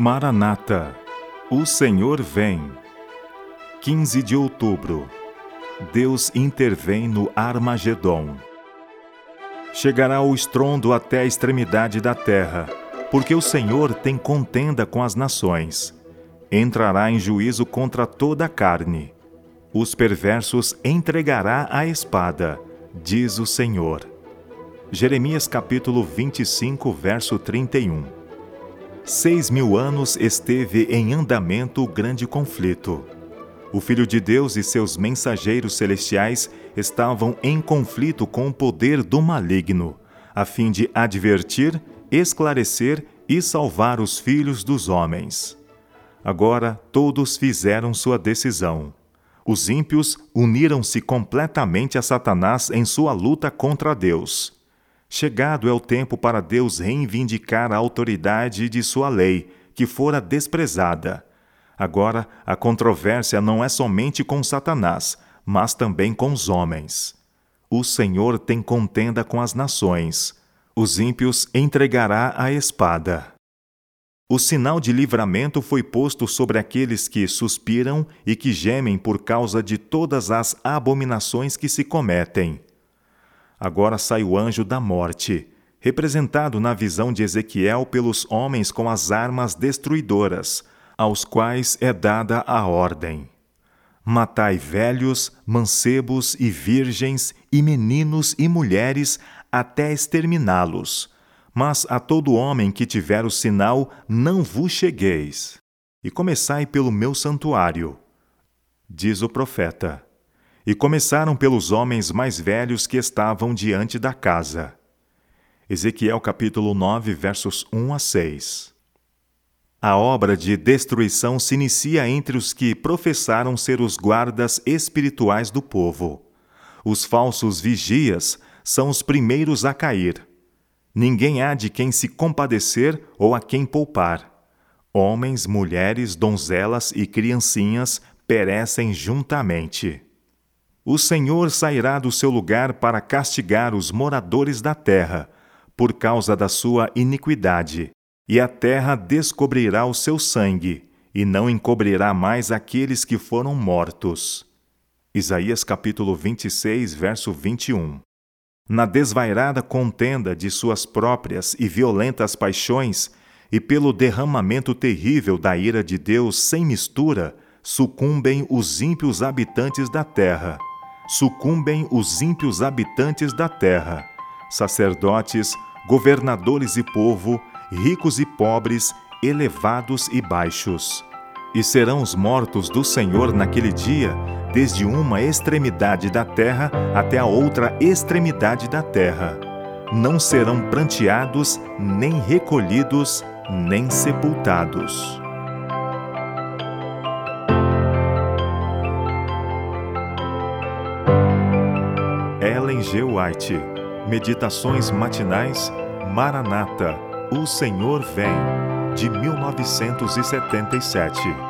Maranata, o Senhor vem. 15 de outubro. Deus intervém no Armagedon. Chegará o estrondo até a extremidade da terra, porque o Senhor tem contenda com as nações. Entrará em juízo contra toda a carne. Os perversos entregará à espada, diz o Senhor. Jeremias capítulo 25, verso 31 seis mil anos esteve em andamento o grande conflito. O Filho de Deus e seus mensageiros celestiais estavam em conflito com o poder do maligno, a fim de advertir, esclarecer e salvar os filhos dos homens. Agora todos fizeram sua decisão. Os ímpios uniram-se completamente a Satanás em sua luta contra Deus. Chegado é o tempo para Deus reivindicar a autoridade de sua lei, que fora desprezada. Agora, a controvérsia não é somente com Satanás, mas também com os homens. O Senhor tem contenda com as nações. Os ímpios entregará a espada. O sinal de livramento foi posto sobre aqueles que suspiram e que gemem por causa de todas as abominações que se cometem. Agora sai o anjo da morte, representado na visão de Ezequiel pelos homens com as armas destruidoras, aos quais é dada a ordem: Matai velhos, mancebos e virgens, e meninos e mulheres, até exterminá-los. Mas a todo homem que tiver o sinal, não vos chegueis. E começai pelo meu santuário. Diz o profeta. E começaram pelos homens mais velhos que estavam diante da casa. Ezequiel capítulo 9, versos 1 a 6. A obra de destruição se inicia entre os que professaram ser os guardas espirituais do povo. Os falsos vigias são os primeiros a cair. Ninguém há de quem se compadecer ou a quem poupar. Homens, mulheres, donzelas e criancinhas perecem juntamente. O Senhor sairá do seu lugar para castigar os moradores da terra, por causa da sua iniquidade, e a terra descobrirá o seu sangue, e não encobrirá mais aqueles que foram mortos. Isaías capítulo 26, verso 21. Na desvairada contenda de suas próprias e violentas paixões, e pelo derramamento terrível da ira de Deus sem mistura, sucumbem os ímpios habitantes da terra sucumbem os ímpios habitantes da terra, sacerdotes, governadores e povo, ricos e pobres, elevados e baixos. E serão os mortos do Senhor naquele dia, desde uma extremidade da terra até a outra extremidade da terra. Não serão pranteados, nem recolhidos, nem sepultados. Ellen G. White. Meditações matinais Maranata. O Senhor vem. De 1977.